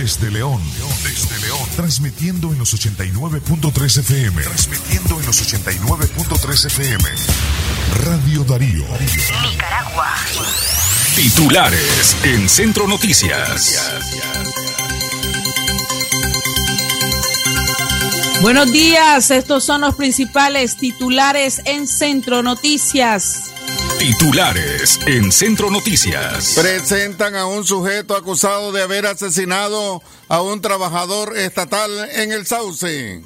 Desde León. Desde León. Transmitiendo en los 89.3 FM. Transmitiendo en los 89.3 FM. Radio Darío. Nicaragua. Titulares en Centro Noticias. Buenos días, estos son los principales titulares en Centro Noticias. Titulares en Centro Noticias. Presentan a un sujeto acusado de haber asesinado a un trabajador estatal en el Sauce.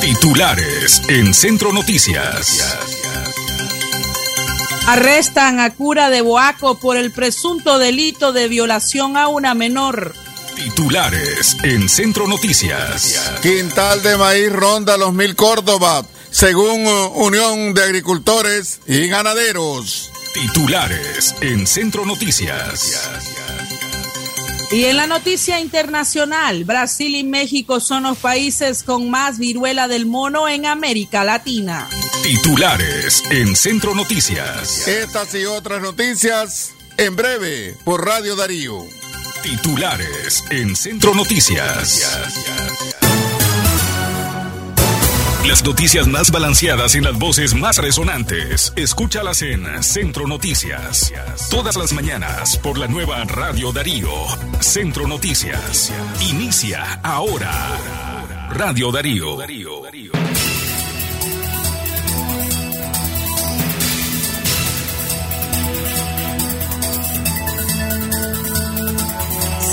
Titulares en Centro Noticias. Arrestan a cura de Boaco por el presunto delito de violación a una menor. Titulares en Centro Noticias. Quintal de maíz ronda los mil Córdoba, según uh, Unión de Agricultores y Ganaderos. Titulares en Centro Noticias. Y en la noticia internacional, Brasil y México son los países con más viruela del mono en América Latina. Titulares en Centro Noticias. Estas y otras noticias en breve por Radio Darío. Titulares en Centro Noticias. Las noticias más balanceadas en las voces más resonantes. Escúchalas en Centro Noticias. Todas las mañanas por la nueva Radio Darío. Centro Noticias. Inicia ahora. Radio Darío.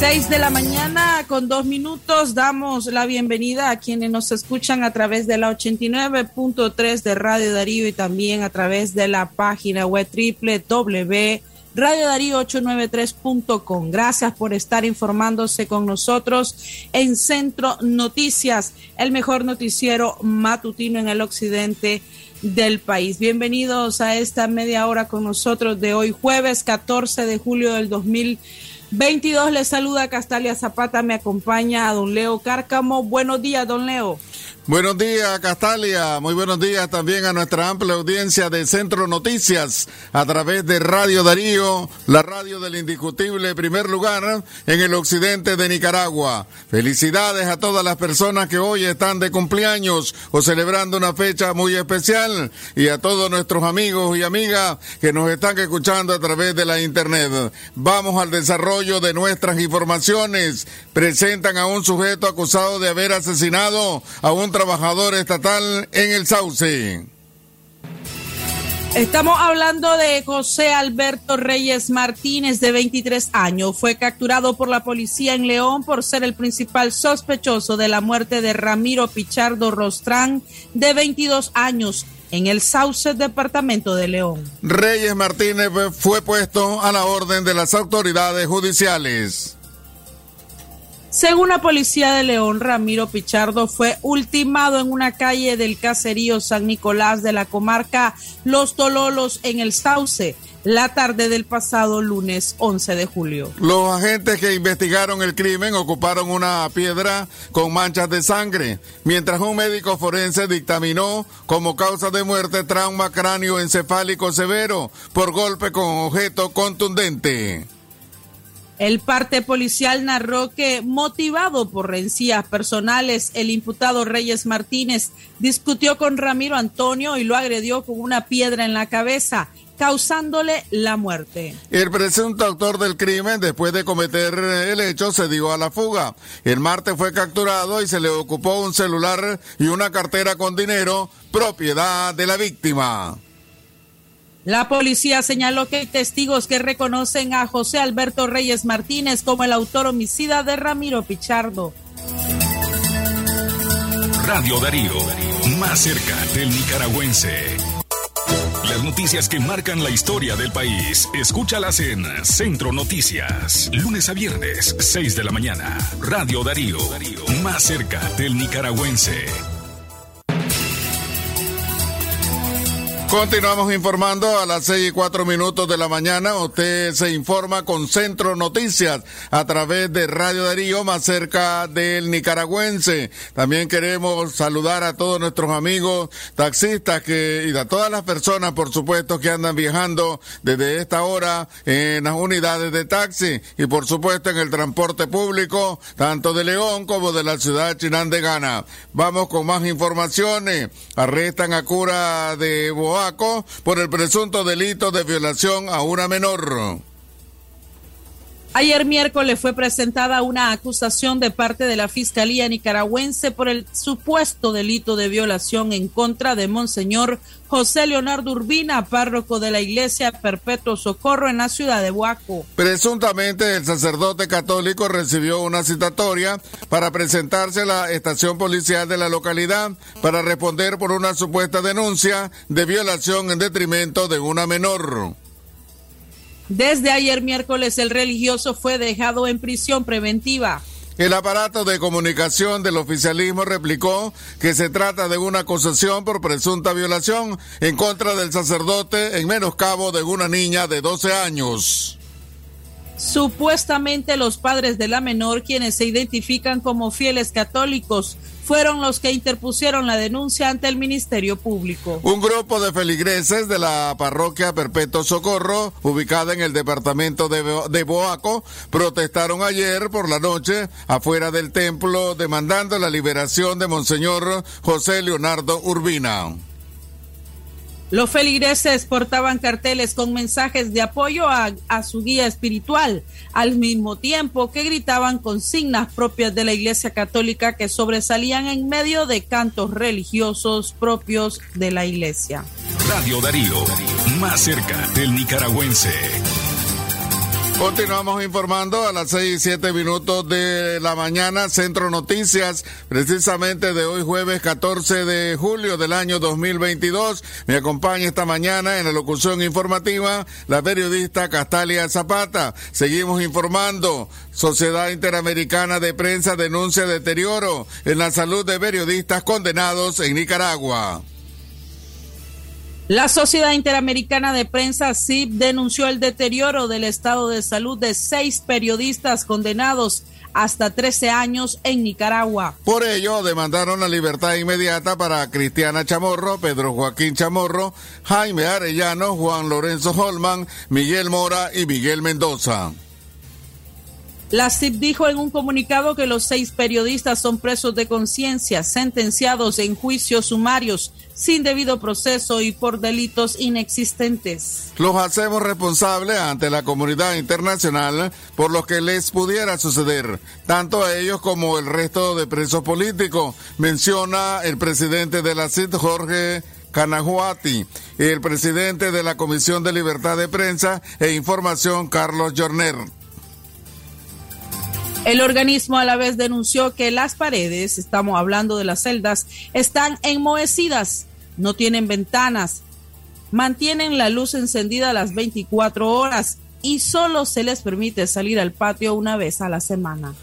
6 de la mañana con dos minutos damos la bienvenida a quienes nos escuchan a través de la 89.3 de Radio Darío y también a través de la página web www.radiodarío893.com. Gracias por estar informándose con nosotros en Centro Noticias, el mejor noticiero matutino en el occidente del país. Bienvenidos a esta media hora con nosotros de hoy jueves 14 de julio del 2020 22 le saluda Castalia Zapata, me acompaña a don Leo Cárcamo. Buenos días, don Leo. Buenos días, Castalia. Muy buenos días también a nuestra amplia audiencia de Centro Noticias a través de Radio Darío, la radio del indiscutible primer lugar en el occidente de Nicaragua. Felicidades a todas las personas que hoy están de cumpleaños o celebrando una fecha muy especial y a todos nuestros amigos y amigas que nos están escuchando a través de la internet. Vamos al desarrollo de nuestras informaciones. Presentan a un sujeto acusado de haber asesinado a un trabajador estatal en el Sauce. Estamos hablando de José Alberto Reyes Martínez, de 23 años. Fue capturado por la policía en León por ser el principal sospechoso de la muerte de Ramiro Pichardo Rostrán, de 22 años, en el Sauce, departamento de León. Reyes Martínez fue puesto a la orden de las autoridades judiciales. Según la policía de León, Ramiro Pichardo fue ultimado en una calle del caserío San Nicolás de la comarca Los Tololos en el Sauce la tarde del pasado lunes 11 de julio. Los agentes que investigaron el crimen ocuparon una piedra con manchas de sangre, mientras un médico forense dictaminó como causa de muerte trauma cráneo encefálico severo por golpe con objeto contundente. El parte policial narró que, motivado por rencillas personales, el imputado Reyes Martínez discutió con Ramiro Antonio y lo agredió con una piedra en la cabeza, causándole la muerte. El presunto autor del crimen, después de cometer el hecho, se dio a la fuga. El martes fue capturado y se le ocupó un celular y una cartera con dinero, propiedad de la víctima. La policía señaló que hay testigos que reconocen a José Alberto Reyes Martínez como el autor homicida de Ramiro Pichardo. Radio Darío, más cerca del nicaragüense. Las noticias que marcan la historia del país, escúchalas en Centro Noticias, lunes a viernes, 6 de la mañana. Radio Darío, más cerca del nicaragüense. Continuamos informando a las seis y cuatro minutos de la mañana. Usted se informa con Centro Noticias a través de Radio Darío, más cerca del nicaragüense. También queremos saludar a todos nuestros amigos taxistas que, y a todas las personas, por supuesto, que andan viajando desde esta hora en las unidades de taxi y, por supuesto, en el transporte público, tanto de León como de la ciudad de Chinán de Gana. Vamos con más informaciones. Arrestan a cura de Boa por el presunto delito de violación a una menor. Ayer miércoles fue presentada una acusación de parte de la Fiscalía nicaragüense por el supuesto delito de violación en contra de Monseñor José Leonardo Urbina, párroco de la Iglesia Perpetuo Socorro en la ciudad de Huaco. Presuntamente el sacerdote católico recibió una citatoria para presentarse a la estación policial de la localidad para responder por una supuesta denuncia de violación en detrimento de una menor. Desde ayer miércoles el religioso fue dejado en prisión preventiva. El aparato de comunicación del oficialismo replicó que se trata de una acusación por presunta violación en contra del sacerdote en menoscabo de una niña de 12 años. Supuestamente los padres de la menor, quienes se identifican como fieles católicos, fueron los que interpusieron la denuncia ante el Ministerio Público. Un grupo de feligreses de la parroquia Perpetuo Socorro, ubicada en el departamento de, Boaco, protestaron ayer por la noche afuera del templo demandando la liberación de Monseñor José Leonardo Urbina. Los feligreses portaban carteles con mensajes de apoyo a, su guía espiritual, al mismo tiempo que gritaban consignas propias de la Iglesia Católica que sobresalían en medio de cantos religiosos propios de la Iglesia. Radio Darío, más cerca del nicaragüense. Continuamos informando a las seis y siete minutos de la mañana, Centro Noticias, precisamente de hoy jueves 14 de julio del año 2022. Me acompaña esta mañana en la locución informativa la periodista Castalia Zapata. Seguimos informando. Sociedad Interamericana de Prensa denuncia deterioro en la salud de periodistas condenados en Nicaragua. La Sociedad Interamericana de Prensa, SIP, denunció el deterioro del estado de salud de seis periodistas condenados hasta 13 años en Nicaragua. Por ello, demandaron la libertad inmediata para Cristiana Chamorro, Pedro Joaquín Chamorro, Jaime Arellano, Juan Lorenzo Holman, Miguel Mora y Miguel Mendoza. La CIP dijo en un comunicado que los seis periodistas son presos de conciencia, sentenciados en juicios sumarios, sin debido proceso y por delitos inexistentes. Los hacemos responsables ante la comunidad internacional por lo que les pudiera suceder, tanto a ellos como el resto de presos políticos, menciona el presidente de la CIP, Jorge Canajuati, y el presidente de la Comisión de Libertad de Prensa e Información, Carlos Jorner. El organismo a la vez denunció que las paredes, estamos hablando de las celdas, están enmohecidas, no tienen ventanas, mantienen la luz encendida las 24 horas y solo se les permite salir al patio una vez a la semana.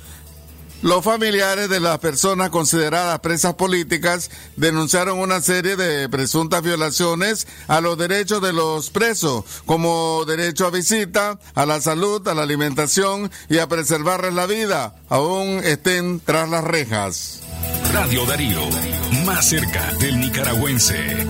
Los familiares de las personas consideradas presas políticas denunciaron una serie de presuntas violaciones a los derechos de los presos, como derecho a visita, a la salud, a la alimentación y a preservarles la vida, aún estén tras las rejas. Radio Darío, más cerca del nicaragüense.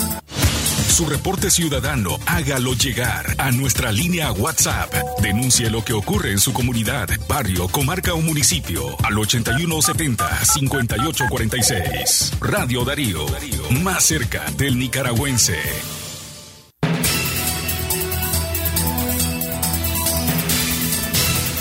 Su reporte ciudadano hágalo llegar a nuestra línea WhatsApp. Denuncie lo que ocurre en su comunidad, barrio, comarca o municipio al 8170-5846. Radio Darío, más cerca del nicaragüense.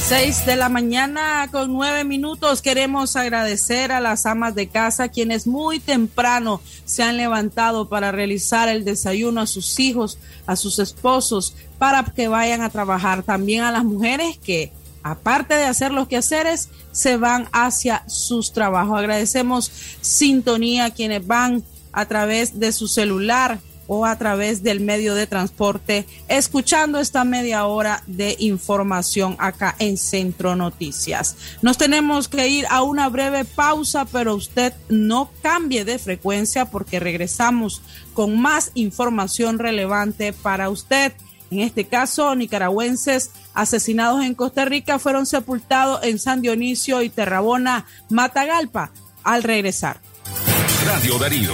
6 de la mañana con nueve minutos. Queremos agradecer a las amas de casa quienes muy temprano se han levantado para realizar el desayuno a sus hijos, a sus esposos, para que vayan a trabajar. También a las mujeres que, aparte de hacer los quehaceres, se van hacia sus trabajos. Agradecemos sintonía a quienes van a través de su celular o a través del medio de transporte, escuchando esta media hora de información acá en Centro Noticias. Nos tenemos que ir a una breve pausa, pero usted no cambie de frecuencia porque regresamos con más información relevante para usted. En este caso, nicaragüenses asesinados en Costa Rica fueron sepultados en San Dionisio y Terrabona, Matagalpa, al regresar. Radio Darío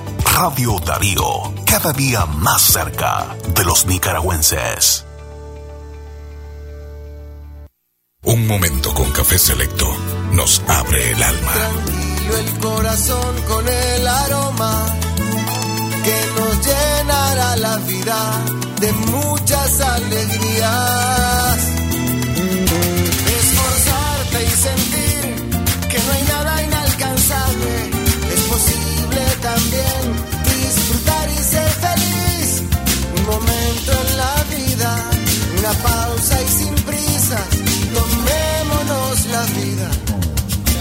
Radio Darío, cada día más cerca de los nicaragüenses. Un momento con café selecto nos abre el alma. Tranquilo el corazón con el aroma que nos llenará la vida de muchas alegrías. Pausa y sin prisa. Tomémonos la vida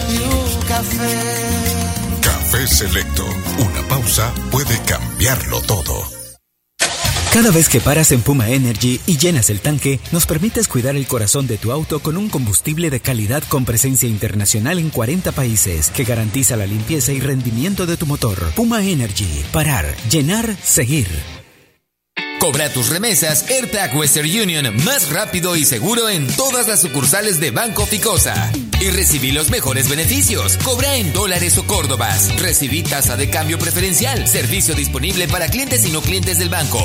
y un café. Café Selecto. Una pausa puede cambiarlo todo. Cada vez que paras en Puma Energy y llenas el tanque, nos permites cuidar el corazón de tu auto con un combustible de calidad con presencia internacional en 40 países que garantiza la limpieza y rendimiento de tu motor. Puma Energy. Parar, llenar, seguir. Cobra tus remesas AirTag Western Union más rápido y seguro en todas las sucursales de Banco Ficosa. Y recibí los mejores beneficios. Cobra en dólares o córdobas. Recibí tasa de cambio preferencial. Servicio disponible para clientes y no clientes del banco.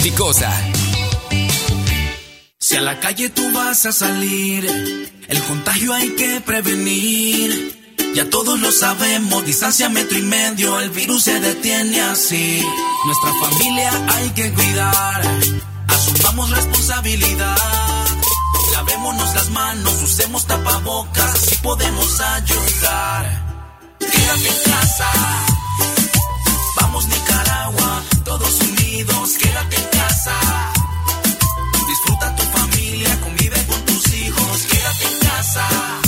Ficosa. Si a la calle tú vas a salir, el contagio hay que prevenir. Ya todos lo sabemos, distancia metro y medio, el virus se detiene así. Nuestra familia hay que cuidar, asumamos responsabilidad. Lavémonos las manos, usemos tapabocas, así podemos ayudar. Quédate en casa, vamos Nicaragua, todos unidos, quédate en casa. Disfruta tu familia, convive con tus hijos, quédate en casa.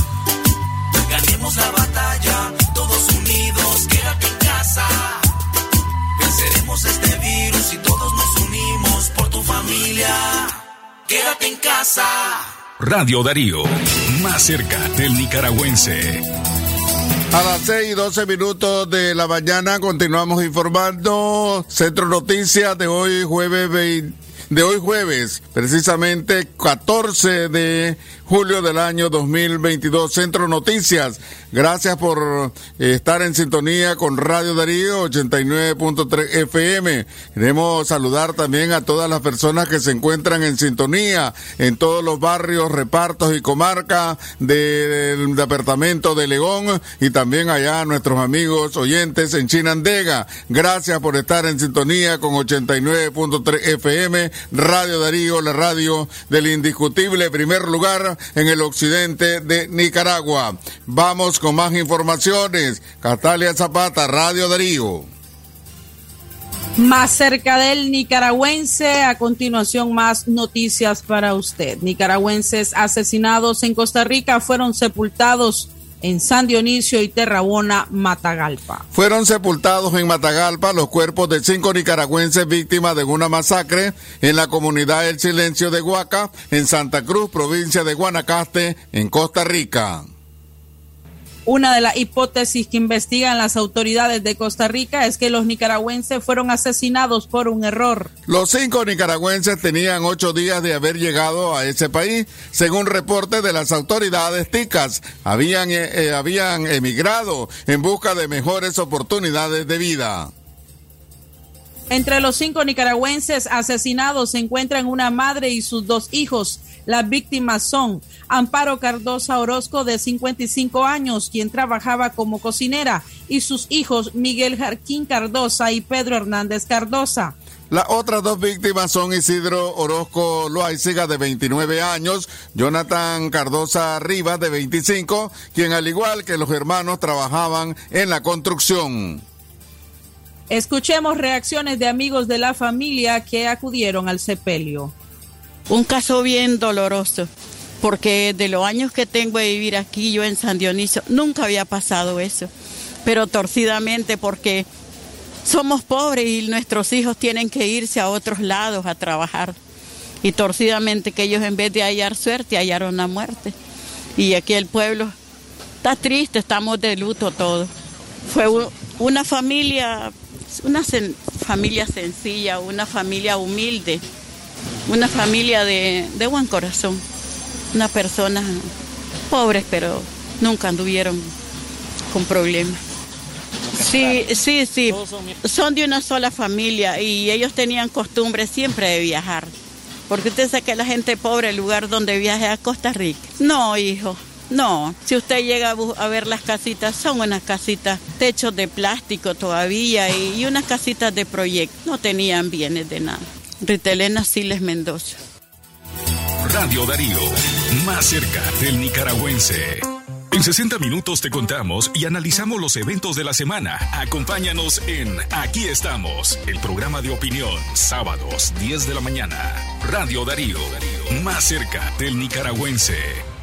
La batalla, todos unidos, quédate en casa. Venceremos este virus y todos nos unimos por tu familia. Quédate en casa. Radio Darío, más cerca del nicaragüense. A las 6 y 12 minutos de la mañana continuamos informando Centro Noticias de hoy jueves 20 de hoy jueves, precisamente 14 de julio del año 2022. Centro Noticias, gracias por eh, estar en sintonía con Radio Darío 89.3 FM. Queremos saludar también a todas las personas que se encuentran en sintonía en todos los barrios, repartos y comarcas del departamento de León y también allá a nuestros amigos oyentes en Chinandega. Gracias por estar en sintonía con 89.3 FM, Radio Darío, la radio del indiscutible primer lugar en el occidente de Nicaragua. Vamos con más informaciones. Catalia Zapata, Radio Darío. Más cerca del nicaragüense, a continuación más noticias para usted. Nicaragüenses asesinados en Costa Rica fueron sepultados en San Dionisio y Terrabona, Matagalpa. Fueron sepultados en Matagalpa los cuerpos de cinco nicaragüenses víctimas de una masacre en la comunidad El Silencio de Huaca, en Santa Cruz, provincia de Guanacaste, en Costa Rica. Una de las hipótesis que investigan las autoridades de Costa Rica es que los nicaragüenses fueron asesinados por un error. Los cinco nicaragüenses tenían ocho días de haber llegado a ese país, según reporte de las autoridades ticas. Habían, eh, eh, habían emigrado en busca de mejores oportunidades de vida. Entre los cinco nicaragüenses asesinados se encuentran una madre y sus dos hijos. Las víctimas son Amparo Cardosa Orozco, de 55 años, quien trabajaba como cocinera, y sus hijos Miguel Jarquín Cardosa y Pedro Hernández Cardosa. Las otras dos víctimas son Isidro Orozco Loaiziga, de 29 años, Jonathan Cardosa Rivas, de 25, quien al igual que los hermanos trabajaban en la construcción. Escuchemos reacciones de amigos de la familia que acudieron al sepelio. Un caso bien doloroso, porque de los años que tengo de vivir aquí, yo en San Dionisio, nunca había pasado eso, pero torcidamente porque somos pobres y nuestros hijos tienen que irse a otros lados a trabajar. Y torcidamente que ellos en vez de hallar suerte, hallaron la muerte. Y aquí el pueblo está triste, estamos de luto todos. Fue una familia una familia sencilla, una familia humilde, una familia de, buen corazón, una persona pobres pero nunca anduvieron con problemas. Sí, sí, sí. Son de una sola familia y ellos tenían costumbre siempre de viajar. Porque usted sabe que la gente pobre, el lugar donde viaja a Costa Rica. No, hijo, no, si usted llega a ver las casitas, son unas casitas, techos de plástico todavía y, unas casitas de proyecto. No tenían bienes de nada. Ritelena Siles Mendoza. Radio Darío, más cerca del nicaragüense. En 60 minutos te contamos y analizamos los eventos de la semana. Acompáñanos en Aquí estamos, el programa de opinión, sábados 10 de la mañana. Radio Darío, más cerca del nicaragüense.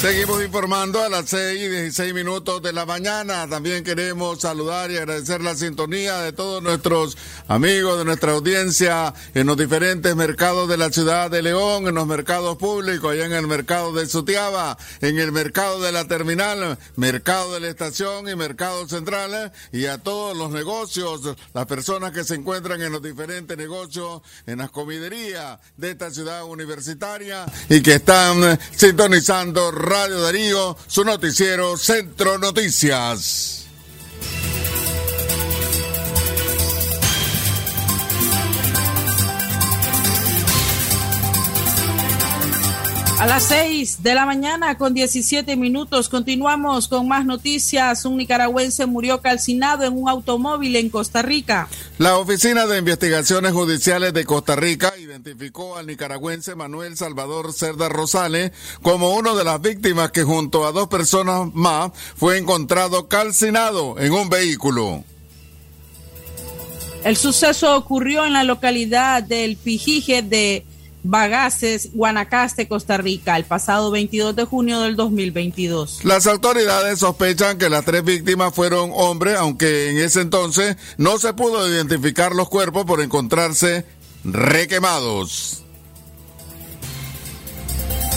Seguimos informando a las 6 y 16 minutos de la mañana. También queremos saludar y agradecer la sintonía de todos nuestros amigos, de nuestra audiencia en los diferentes mercados de la ciudad de León, en los mercados públicos, allá en el mercado de Sutiaba, en el mercado de la terminal, mercado de la estación y mercado central, y a todos los negocios, las personas que se encuentran en los diferentes negocios, en las comiderías de esta ciudad universitaria y que están sintonizando Radio Darío, su noticiero Centro Noticias. A las 6 de la mañana con 17 minutos continuamos con más noticias. Un nicaragüense murió calcinado en un automóvil en Costa Rica. La Oficina de Investigaciones Judiciales de Costa Rica identificó al nicaragüense Manuel Salvador Cerda Rosales como una de las víctimas que junto a dos personas más fue encontrado calcinado en un vehículo. El suceso ocurrió en la localidad del Pijije de Bagaces, Guanacaste, Costa Rica, el pasado 22 de junio del 2022. Las autoridades sospechan que las tres víctimas fueron hombres, aunque en ese entonces no se pudo identificar los cuerpos por encontrarse requemados.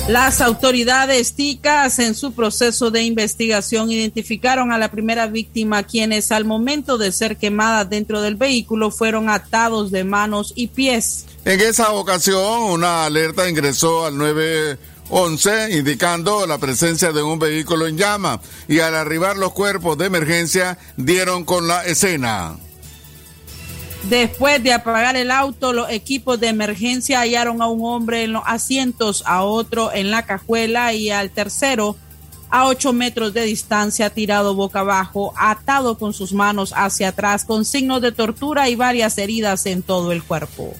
Las autoridades ticas en su proceso de investigación identificaron a la primera víctima quienes al momento de ser quemada dentro del vehículo fueron atados de manos y pies. En esa ocasión una alerta ingresó al 911 indicando la presencia de un vehículo en llama y al arribar los cuerpos de emergencia dieron con la escena. Después de apagar el auto, los equipos de emergencia hallaron a un hombre en los asientos, a otro en la cajuela y al tercero a ocho metros de distancia, tirado boca abajo, atado con sus manos hacia atrás, con signos de tortura y varias heridas en todo el cuerpo.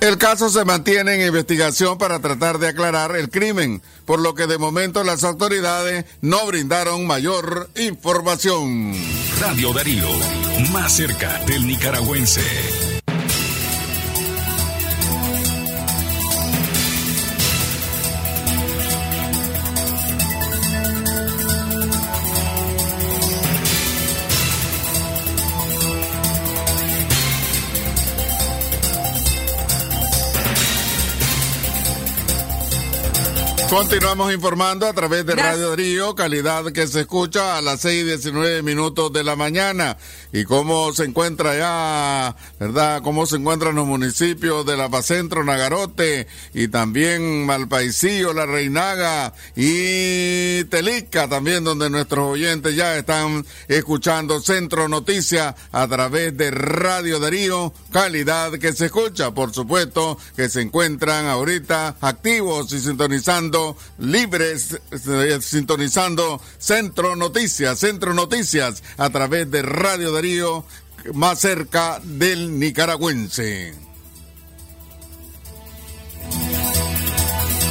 El caso se mantiene en investigación para tratar de aclarar el crimen, por lo que de momento las autoridades no brindaron mayor información. Radio Darío, más cerca del nicaragüense. Continuamos informando a través de Radio Darío, calidad que se escucha a las 6 y 19 minutos de la mañana. Y cómo se encuentra ya, ¿verdad? Cómo se encuentran los municipios de La Pacentro, Nagarote y también Malpaisillo, La Reinaga y Telica también, donde nuestros oyentes ya están escuchando Centro Noticias a través de Radio Darío, calidad que se escucha. Por supuesto que se encuentran ahorita activos y sintonizando libres, eh, sintonizando Centro Noticias, Centro Noticias a través de Radio Darío, más cerca del nicaragüense.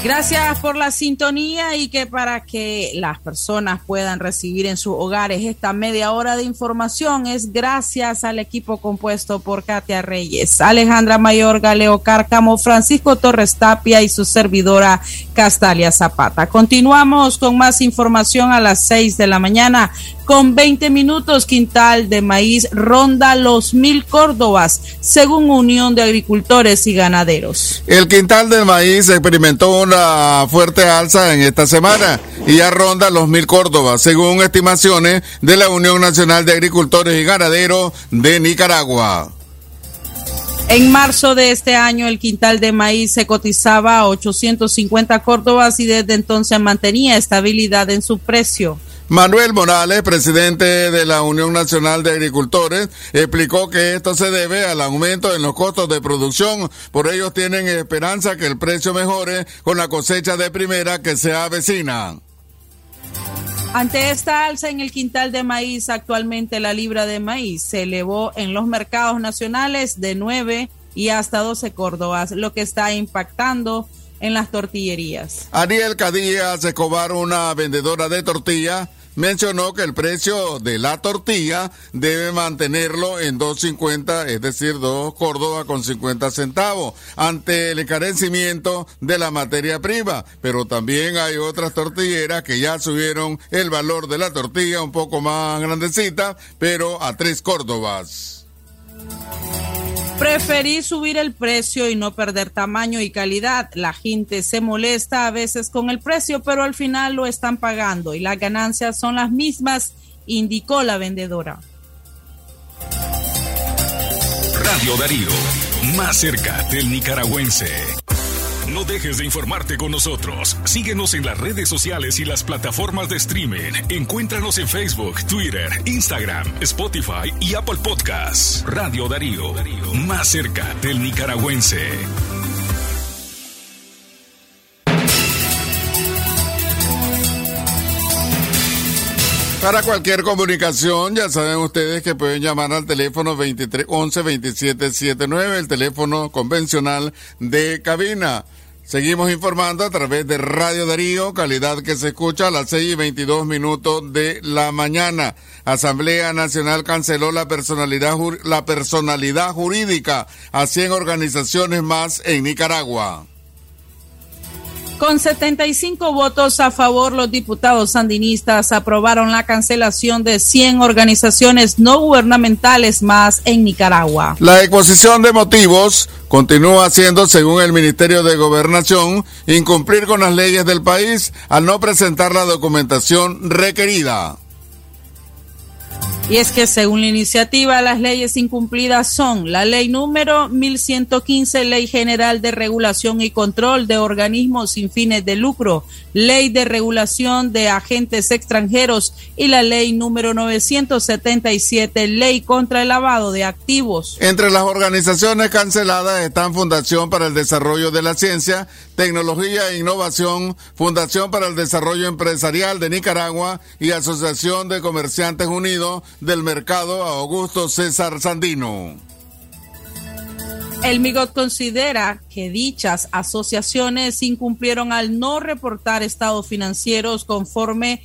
Gracias por la sintonía y que para que las personas puedan recibir en sus hogares esta media hora de información es gracias al equipo compuesto por Katia Reyes, Alejandra Mayor, Galeo Cárcamo, Francisco Torres Tapia y su servidora Castalia Zapata. Continuamos con más información a las seis de la mañana con 20 minutos quintal de maíz ronda los mil córdobas, según Unión de Agricultores y Ganaderos. El quintal de maíz experimentó una fuerte alza en esta semana y ya ronda los mil córdobas, según estimaciones de la Unión Nacional de Agricultores y Ganaderos de Nicaragua. En marzo de este año el quintal de maíz se cotizaba a 850 córdobas y desde entonces mantenía estabilidad en su precio. Manuel Morales, presidente de la Unión Nacional de Agricultores, explicó que esto se debe al aumento en los costos de producción. Por ello tienen esperanza que el precio mejore con la cosecha de primera que se avecina. Ante esta alza en el quintal de maíz, actualmente la libra de maíz se elevó en los mercados nacionales de 9 y hasta 12 córdobas, lo que está impactando en las tortillerías. Ariel Cadías Escobar, una vendedora de tortilla, mencionó que el precio de la tortilla debe mantenerlo en 2.50, es decir, 2 Córdoba con 50 centavos, ante el encarecimiento de la materia prima. Pero también hay otras tortilleras que ya subieron el valor de la tortilla un poco más grandecita, pero a 3 Córdobas. Preferí subir el precio y no perder tamaño y calidad. La gente se molesta a veces con el precio, pero al final lo están pagando y las ganancias son las mismas, indicó la vendedora. Radio Darío, más cerca del nicaragüense. No dejes de informarte con nosotros. Síguenos en las redes sociales y las plataformas de streaming. Encuéntranos en Facebook, Twitter, Instagram, Spotify y Apple Podcasts. Radio Darío, más cerca del nicaragüense. Para cualquier comunicación, ya saben ustedes que pueden llamar al teléfono 23 11 27 79, el teléfono convencional de cabina. Seguimos informando a través de Radio Darío, calidad que se escucha a las 6 y 22 minutos de la mañana. Asamblea Nacional canceló la personalidad, la personalidad jurídica a 100 organizaciones más en Nicaragua. Con 75 votos a favor, los diputados sandinistas aprobaron la cancelación de 100 organizaciones no gubernamentales más en Nicaragua. La exposición de motivos continúa siendo, según el Ministerio de Gobernación, incumplir con las leyes del país al no presentar la documentación requerida. Y es que según la iniciativa, las leyes incumplidas son la ley número 1115, Ley General de Regulación y Control de Organismos sin fines de lucro, Ley de Regulación de Agentes Extranjeros y la ley número 977, Ley contra el Lavado de Activos. Entre las organizaciones canceladas están Fundación para el Desarrollo de la Ciencia, Tecnología e Innovación, Fundación para el Desarrollo Empresarial de Nicaragua y Asociación de Comerciantes Unidos del Mercado Augusto César Sandino. El MIGOT considera que dichas asociaciones incumplieron al no reportar estados financieros conforme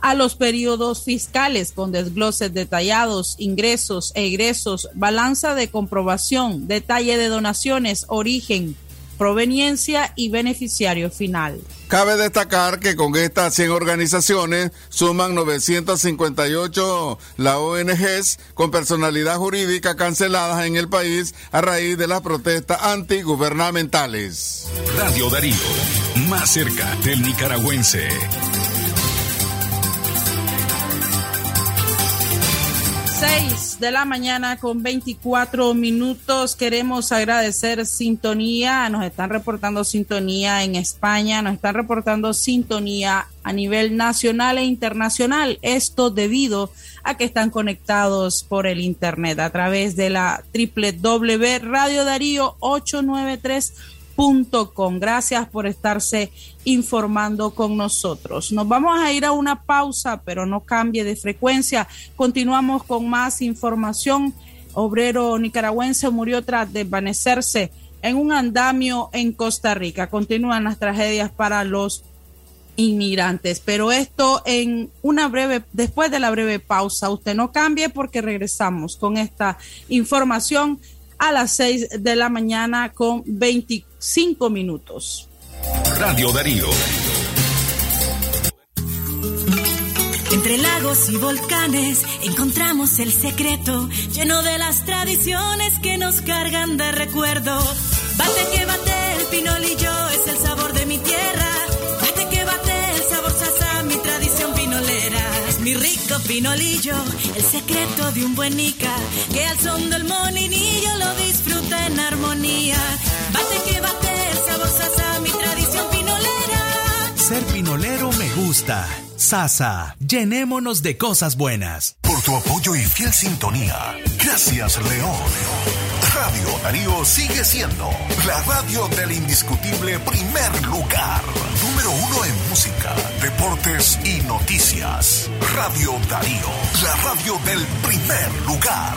a los periodos fiscales con desgloses detallados, ingresos e egresos, balanza de comprobación, detalle de donaciones, origen, proveniencia y beneficiario final. Cabe destacar que con estas 100 organizaciones suman 958 las ONGs con personalidad jurídica canceladas en el país a raíz de las protestas antigubernamentales. Radio Darío, más cerca del nicaragüense. 6 de la mañana con 24 minutos. Queremos agradecer sintonía. Nos están reportando sintonía en España, nos están reportando sintonía a nivel nacional e internacional. Esto debido a que están conectados por el Internet a través de la www Radio Darío 893 Gracias por estarse informando con nosotros. Nos vamos a ir a una pausa, pero no cambie de frecuencia. Continuamos con más información. Obrero nicaragüense murió tras desvanecerse en un andamio en Costa Rica. Continúan las tragedias para los inmigrantes, pero esto en una breve, después de la breve pausa, usted no cambie porque regresamos con esta información a las 6 de la mañana con 25 minutos. Radio Darío. Entre lagos y volcanes encontramos el secreto lleno de las tradiciones que nos cargan de recuerdo. Bate que bate el pinolillo es el sabor de mi tierra. Bate que bate el sabor sasa, mi tradición pinolera. Es mi rico pinolillo, el secreto de un buen nica que al son del moninillo lo disfruta en armonía. Bate que bate el sabor sasa, mi tradición pinolera. Ser pinolero me gusta. Sasa, llenémonos de cosas buenas. Por tu apoyo y fiel sintonía. Gracias, León. Radio Darío sigue siendo la radio del indiscutible primer lugar. Número uno en música, deportes y noticias. Radio Darío, la radio del primer lugar.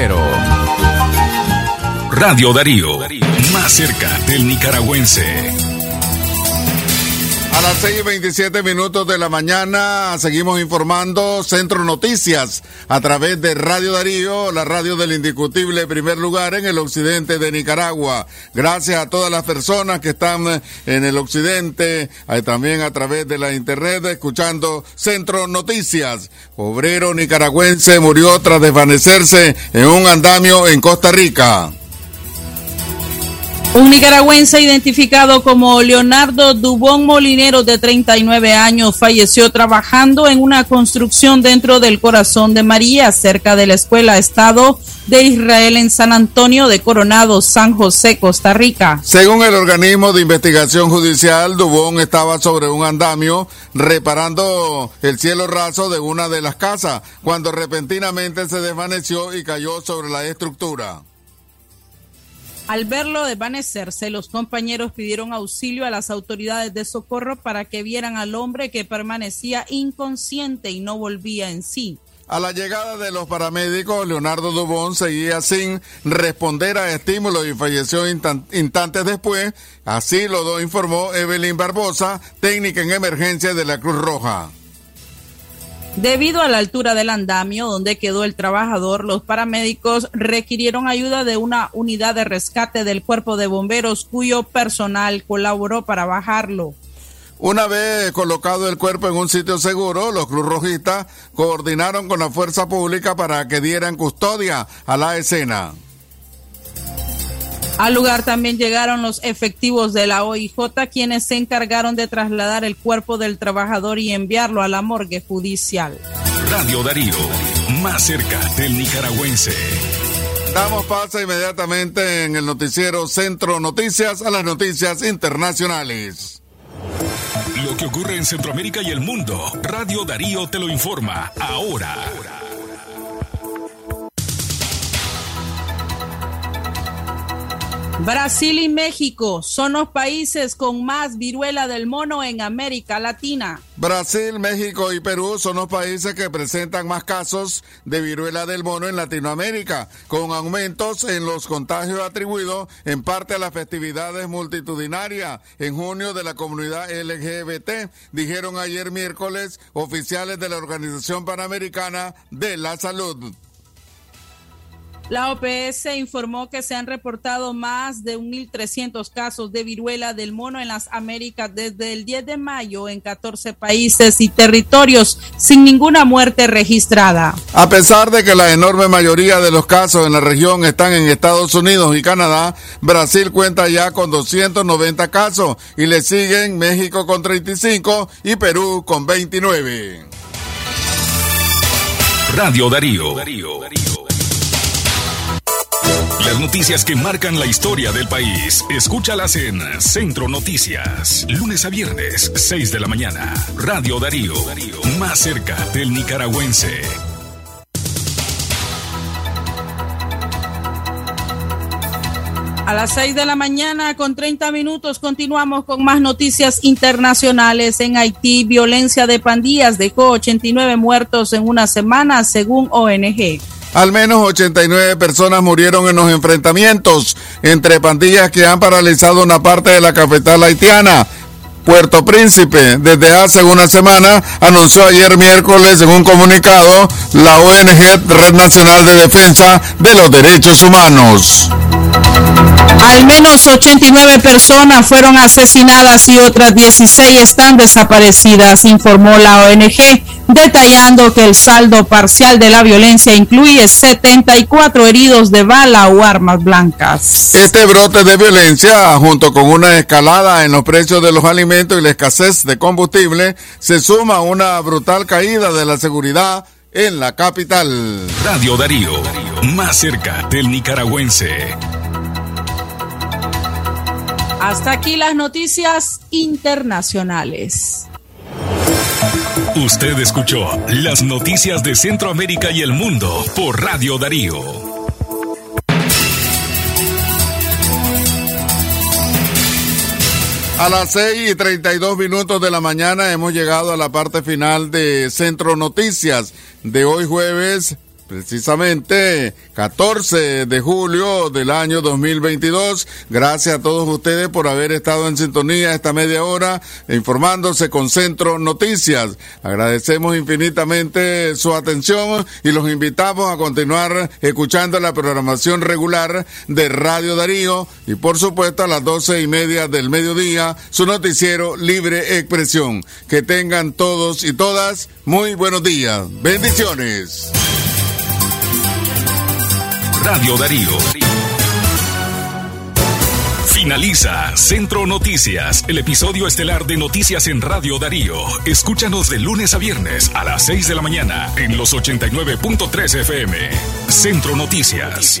cero. Radio Darío, más cerca del nicaragüense. A las 6 y 27 minutos de la mañana seguimos informando Centro Noticias a través de Radio Darío, la radio del indiscutible primer lugar en el occidente de Nicaragua. Gracias a todas las personas que están en el occidente, también a través de la internet escuchando Centro Noticias. Obrero nicaragüense murió tras desvanecerse en un andamio en Costa Rica. Un nicaragüense identificado como Leonardo Dubón Molinero de 39 años falleció trabajando en una construcción dentro del corazón de María, cerca de la Escuela Estado de Israel en San Antonio de Coronado, San José, Costa Rica. Según el organismo de investigación judicial, Dubón estaba sobre un andamio reparando el cielo raso de una de las casas, cuando repentinamente se desvaneció y cayó sobre la estructura. Al verlo desvanecerse, los compañeros pidieron auxilio a las autoridades de socorro para que vieran al hombre que permanecía inconsciente y no volvía en sí. A la llegada de los paramédicos, Leonardo Dubón seguía sin responder a estímulos y falleció instantes después. Así lo informó Evelyn Barbosa, técnica en emergencia de la Cruz Roja. Debido a la altura del andamio donde quedó el trabajador, los paramédicos requirieron ayuda de una unidad de rescate del cuerpo de bomberos cuyo personal colaboró para bajarlo. Una vez colocado el cuerpo en un sitio seguro, los Cruz Rojistas coordinaron con la fuerza pública para que dieran custodia a la escena. Al lugar también llegaron los efectivos de la OIJ, quienes se encargaron de trasladar el cuerpo del trabajador y enviarlo a la morgue judicial. Radio Darío, más cerca del nicaragüense. Damos paso inmediatamente en el noticiero Centro Noticias a las noticias internacionales. Lo que ocurre en Centroamérica y el mundo, Radio Darío te lo informa ahora. Brasil y México son los países con más viruela del mono en América Latina. Brasil, México y Perú son los países que presentan más casos de viruela del mono en Latinoamérica, con aumentos en los contagios atribuidos en parte a las festividades multitudinarias en junio de la comunidad LGBT, dijeron ayer miércoles oficiales de la Organización Panamericana de la Salud. La OPS informó que se han reportado más de 1.300 casos de viruela del mono en las Américas desde el 10 de mayo en 14 países y territorios sin ninguna muerte registrada. A pesar de que la enorme mayoría de los casos en la región están en Estados Unidos y Canadá, Brasil cuenta ya con 290 casos y le siguen México con 35 y Perú con 29. Radio Darío. Las noticias que marcan la historia del país, escúchalas en Centro Noticias, lunes a viernes, 6 de la mañana. Radio Darío, más cerca del nicaragüense. A las 6 de la mañana con 30 minutos continuamos con más noticias internacionales. En Haití, violencia de pandillas dejó 89 muertos en una semana según ONG. Al menos 89 personas murieron en los enfrentamientos entre pandillas que han paralizado una parte de la capital haitiana. Puerto Príncipe, desde hace una semana, anunció ayer miércoles en un comunicado la ONG Red Nacional de Defensa de los Derechos Humanos. Al menos 89 personas fueron asesinadas y otras 16 están desaparecidas, informó la ONG, detallando que el saldo parcial de la violencia incluye 74 heridos de bala o armas blancas. Este brote de violencia, junto con una escalada en los precios de los alimentos y la escasez de combustible, se suma a una brutal caída de la seguridad en la capital. Radio Darío, más cerca del nicaragüense. Hasta aquí las noticias internacionales. Usted escuchó las noticias de Centroamérica y el mundo por Radio Darío. A las 6 y 32 minutos de la mañana hemos llegado a la parte final de Centro Noticias de hoy jueves precisamente 14 de julio del año 2022. Gracias a todos ustedes por haber estado en sintonía esta media hora informándose con Centro Noticias. Agradecemos infinitamente su atención y los invitamos a continuar escuchando la programación regular de Radio Darío y por supuesto a las doce y media del mediodía su noticiero Libre Expresión. Que tengan todos y todas muy buenos días. Bendiciones. Radio Darío. Finaliza Centro Noticias, el episodio estelar de Noticias en Radio Darío. Escúchanos de lunes a viernes a las 6 de la mañana en los 89.3 FM. Centro Noticias.